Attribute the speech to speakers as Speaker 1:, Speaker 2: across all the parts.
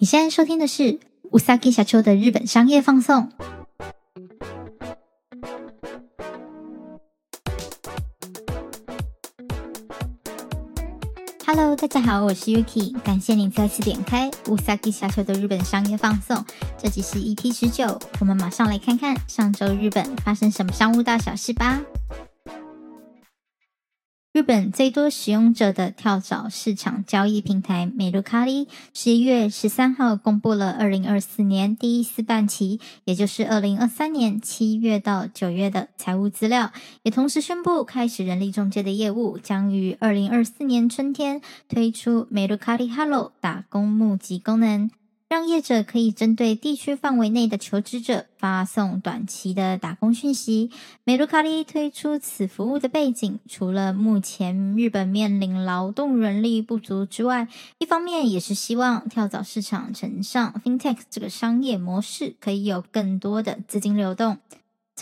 Speaker 1: 你现在收听的是うさぎ社长的日本商业放送。Hello，大家好，我是 Yuki，感谢你再次点开うさぎ社长的日本商业放送。这集是 EP 十九，我们马上来看看上周日本发生什么商务大小事吧。 日本最多使用者的跳蚤市场交易平台美露卡利十一月十三号公布了二零二四年第一四半期，也就是二零二三年七月到九月的财务资料，也同时宣布开始人力中介的业务，将于二零二四年春天推出美露卡利哈喽打工募集功能。让业者可以针对地区范围内的求职者发送短期的打工讯息。美露卡利推出此服务的背景，除了目前日本面临劳动人力不足之外，一方面也是希望跳蚤市场呈上 FinTech 这个商业模式，可以有更多的资金流动。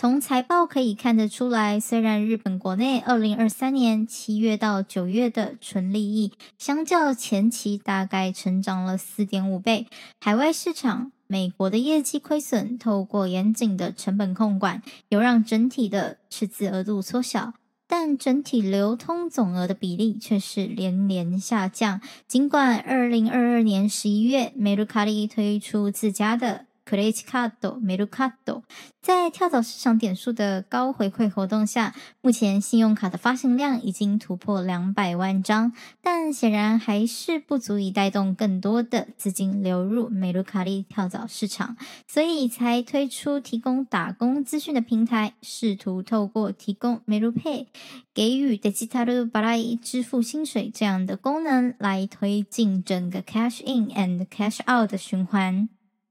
Speaker 1: 从财报可以看得出来，虽然日本国内二零二三年七月到九月的纯利益相较前期大概成长了四点五倍，海外市场美国的业绩亏损，透过严谨的成本控管，有让整体的赤字额度缩小，但整体流通总额的比例却是连连下降。尽管二零二二年十一月，美露卡利推出自家的。クレジカード、メルカド，在跳蚤市场点数的高回馈活动下，目前信用卡的发行量已经突破两百万张，但显然还是不足以带动更多的资金流入美露卡利跳蚤市场，所以才推出提供打工资讯的平台，试图透过提供美露 Pay 给予デジタル払い支付薪水这样的功能，来推进整个 cash in and cash out 的循环。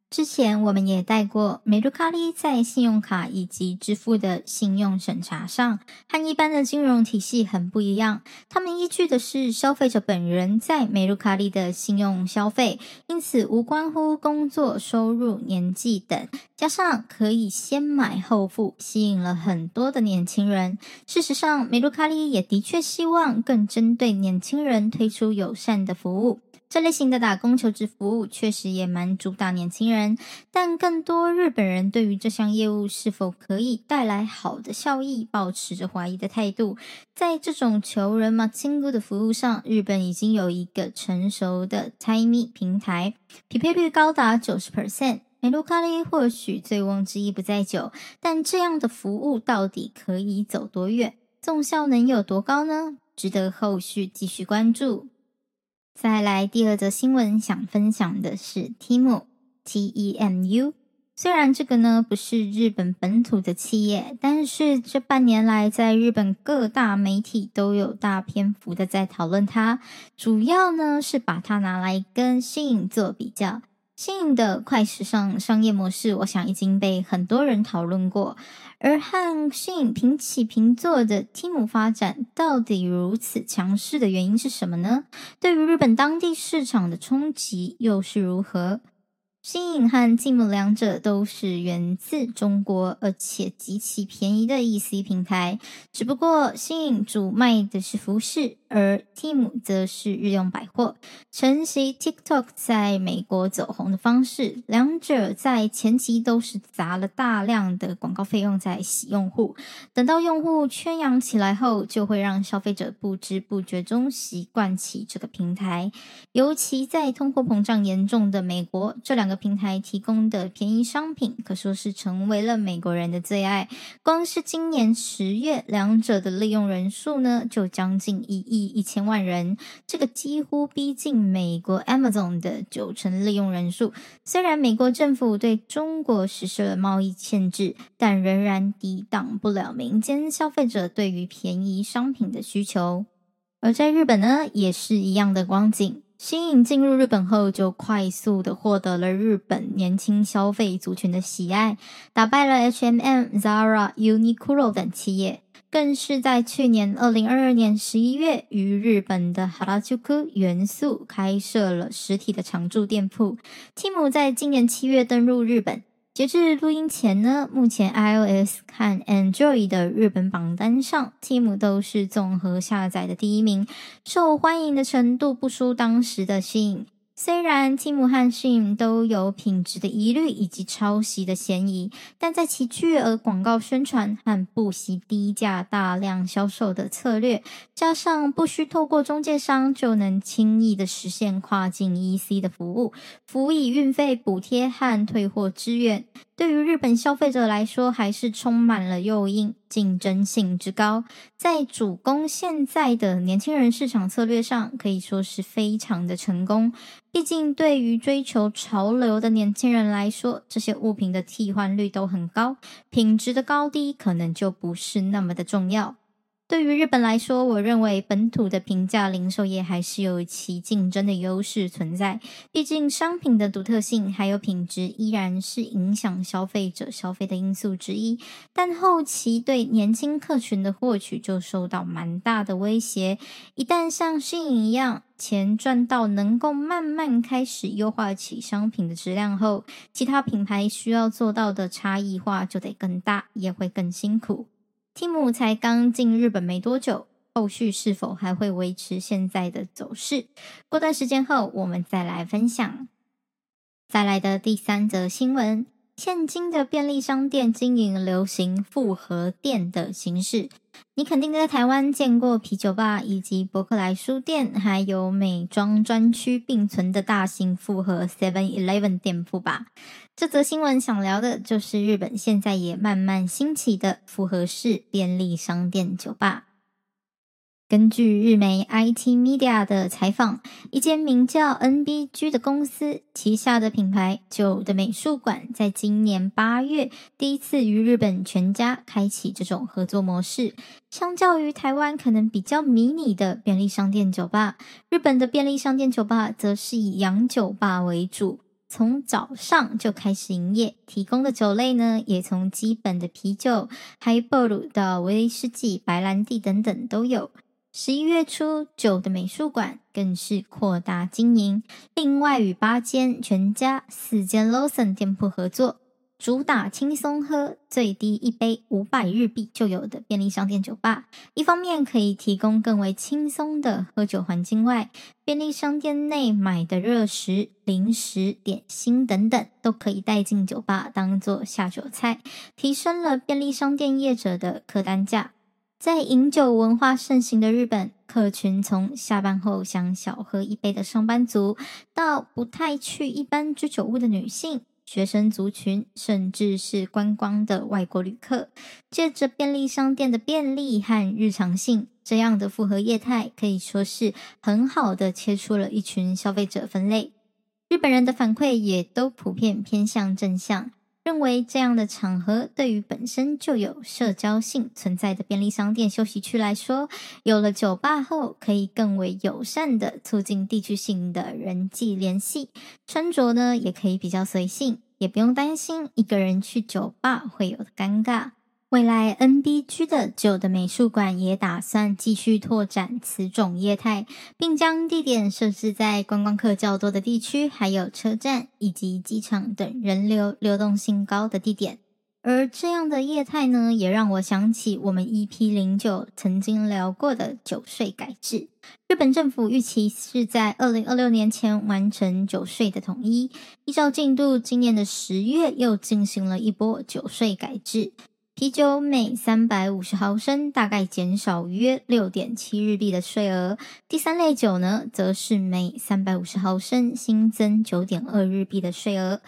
Speaker 1: 之前我们也带过，美露卡利在信用卡以及支付的信用审查上，和一般的金融体系很不一样。他们依据的是消费者本人在美露卡利的信用消费，因此无关乎工作收入、年纪等。加上可以先买后付，吸引了很多的年轻人。事实上，美露卡利也的确希望更针对年轻人推出友善的服务。这类型的打工求职服务确实也蛮主打年轻人，但更多日本人对于这项业务是否可以带来好的效益，抱持着怀疑的态度。在这种求人嘛亲故的服务上，日本已经有一个成熟的 Time 平台，匹配率高达九十 percent。美露卡利或许醉翁之意不在酒，但这样的服务到底可以走多远，综效能有多高呢？值得后续继续关注。再来第二则新闻，想分享的是 Temu T E M U。虽然这个呢不是日本本土的企业，但是这半年来在日本各大媒体都有大篇幅的在讨论它，主要呢是把它拿来跟 Shin 做比较。新颖的快时尚商业模式，我想已经被很多人讨论过。而和新颖平起平坐的 Temu 发展，到底如此强势的原因是什么呢？对于日本当地市场的冲击又是如何新颖和 Temu 两者都是源自中国，而且极其便宜的 EC 平台。只不过新颖主卖的是服饰，而 Temu 则是日用百货。承袭 TikTok 在美国走红的方式，两者在前期都是砸了大量的广告费用在洗用户。等到用户圈养起来后，就会让消费者不知不觉中习惯起这个平台。尤其在通货膨胀严重的美国，这两个平台提供的便宜商品，可说是成为了美国人的最爱。光是今年十月，两者的利用人数呢，就将近一亿一千万人，这个几乎逼近美国 Amazon 的九成利用人数。虽然美国政府对中国实施了贸易限制，但仍然抵挡不了民间消费者对于便宜商品的需求。而在日本呢，也是一样的光景。Shein 进入日本后，就快速的获得了日本年轻消费族群的喜爱，打败了 H&M、Zara、Uniqlo 等企业，更是在去年二零二二年十一月，于日本的哈拉朱库原宿开设了实体的常驻店铺。Temu 在今年七月登陆日本。截至录音前呢，目前 iOS 和 Android 的日本榜单上，Temu 都是综合下载的第一名，受欢迎的程度不输当时的 Shein。虽然 Tim 和 Shein 都有品质的疑虑以及抄袭的嫌疑，但在其巨额广告宣传和不惜低价大量销售的策略，加上不需透过中介商就能轻易的实现跨境 EC 的服务，辅以运费补贴和退货支援，对于日本消费者来说，还是充满了诱因，竞争性之高，在主攻现在的年轻人市场策略上，可以说是非常的成功。毕竟，对于追求潮流的年轻人来说，这些物品的替换率都很高，品质的高低可能就不是那么的重要。对于日本来说，我认为本土的平价零售业还是有其竞争的优势存在。毕竟商品的独特性还有品质依然是影响消费者消费的因素之一。但后期对年轻客群的获取就受到蛮大的威胁。一旦像 SHEIN 一样钱赚到能够慢慢开始优化起商品的质量后，其他品牌需要做到的差异化就得更大，也会更辛苦。Tim 才刚进日本没多久，后续是否还会维持现在的走势？过段时间后，我们再来分享。再来的第三则新闻：现今的便利商店经营流行复合店的形式。你肯定在台湾见过啤酒吧以及博客来书店，还有美妆专区并存的大型复合 Seven Eleven 店铺吧？这则新闻想聊的就是日本现在也慢慢兴起的复合式便利商店酒吧。根据日媒 IT Media 的采访，一间名叫 NBG 的公司旗下的品牌酒的美术馆，在今年八月第一次与日本全家开启这种合作模式。相较于台湾可能比较迷你的便利商店酒吧，日本的便利商店酒吧则是以洋酒吧为主，从早上就开始营业，提供的酒类呢，也从基本的啤酒、海波鲁到威士忌、白兰地等等都有。十一月初，酒的美术馆更是扩大经营，另外与八间全家、四间 Lawson 店铺合作，主打轻松喝，最低一杯五百日币就有的便利商店酒吧。一方面可以提供更为轻松的喝酒环境外，便利商店内买的热食、零食、点心等等都可以带进酒吧当做下酒菜，提升了便利商店业者的客单价。在饮酒文化盛行的日本，客群从下班后想小喝一杯的上班族，到不太去一般居酒屋的女性、学生族群，甚至是观光的外国旅客，借着便利商店的便利和日常性，这样的复合业态可以说是很好的切出了一群消费者分类。日本人的反馈也都普遍偏向正向。认为这样的场合对于本身就有社交性存在的便利商店休息区来说，有了酒吧后，可以更为友善的促进地区性的人际联系。穿着呢，也可以比较随性，也不用担心一个人去酒吧会有的尴尬。未来，NBG 的酒的美术馆也打算继续拓展此种业态，并将地点设置在观光客较多的地区，还有车站以及机场等人流流动性高的地点。而这样的业态呢，也让我想起我们 EP 零九曾经聊过的酒税改制。日本政府预期是在二零二六年前完成酒税的统一，依照进度，今年的十月又进行了一波酒税改制。啤酒每三百五十毫升大概减少约六点七日币的税额，第三类酒呢，则是每三百五十毫升新增九点二日币的税额。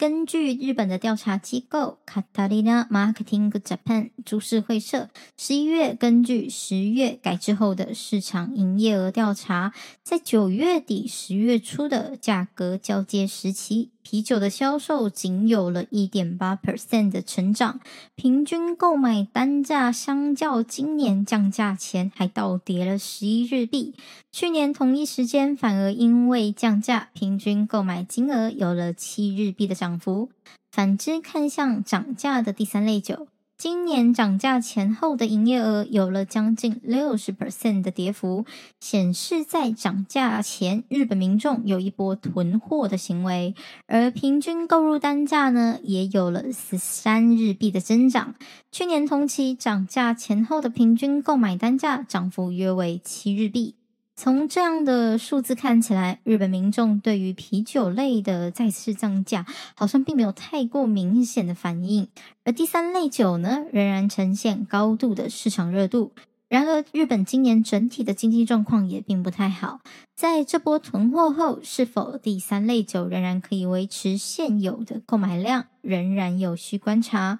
Speaker 1: 根据日本的调查机构 Catalina Marketing Japan 株式会社十一月根据十月改制后的市场营业额调查，在九月底十月初的价格交接时期，啤酒的销售仅有了一点八 percent 的成长，平均购买单价相较今年降价前还倒跌了十一日币。去年同一时间反而因为降价，平均购买金额有了七日币的涨幅。反之，看向涨价的第三类酒。今年涨价前后的营业额有了将近六十 percent 的跌幅，显示在涨价前，日本民众有一波囤货的行为，而平均购入单价呢，也有了十三日币的增长。去年同期涨价前后的平均购买单价涨幅约为七日币。从这样的数字看起来，日本民众对于啤酒类的再次涨价，好像并没有太过明显的反应。而第三类酒呢，仍然呈现高度的市场热度。然而，日本今年整体的经济状况也并不太好。在这波囤货后，是否第三类酒仍然可以维持现有的购买量，仍然有需观察。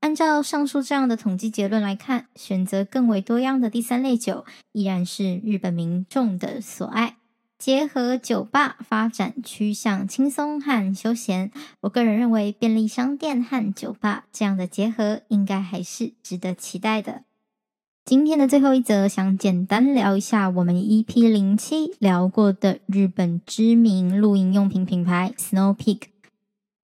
Speaker 1: 按照上述这样的统计结论来看，选择更为多样的第三类酒依然是日本民众的所爱。结合酒吧发展趋向轻松和休闲，我个人认为便利商店和酒吧这样的结合应该还是值得期待的。今天的最后一则，想简单聊一下我们 EP 零七聊过的日本知名露营用品品牌 Snow Peak。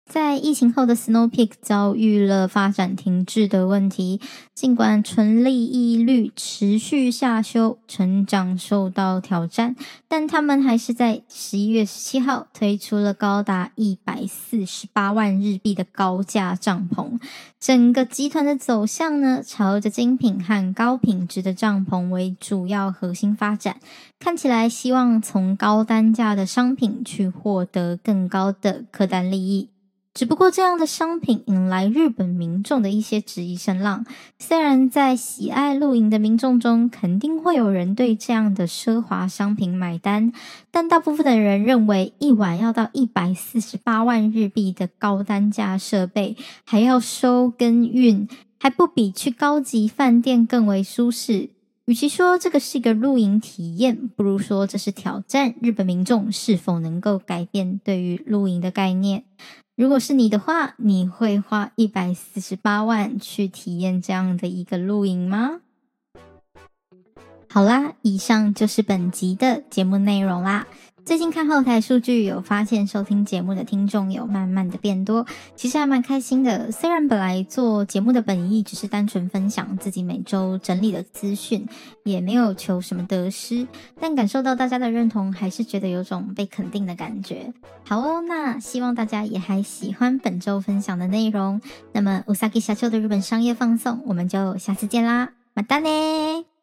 Speaker 1: 在疫情后的 Snow Peak 遭遇了发展停滞的问题，尽管纯利益率持续下修，成长受到挑战，但他们还是在十一月十七号推出了高达一百四十八万日币的高价帐篷。整个集团的走向呢，朝着精品和高品质的帐篷为主要核心发展，看起来希望从高单价的商品去获得更高的客单利益。只不过这样的商品引来日本民众的一些质疑声浪。虽然在喜爱露营的民众中，肯定会有人对这样的奢华商品买单，但大部分的人认为，一晚要到一百四十八万日币的高单价设备，还要收跟运，还不比去高级饭店更为舒适。与其说这个是一个露营体验，不如说这是挑战日本民众是否能够改变对于露营的概念。如果是你的话，你会花一百四十八万去体验这样的一个露营吗？好啦，以上就是本集的节目内容啦。最近看后台数据，有发现收听节目的听众有慢慢的变多，其实还蛮开心的。虽然本来做节目的本意只是单纯分享自己每周整理的资讯，也没有求什么得失，但感受到大家的认同，还是觉得有种被肯定的感觉。好哦，那希望大家也还喜欢本周分享的内容。那么，うさぎ社长的日本商业放送，我们就下次见啦，またね。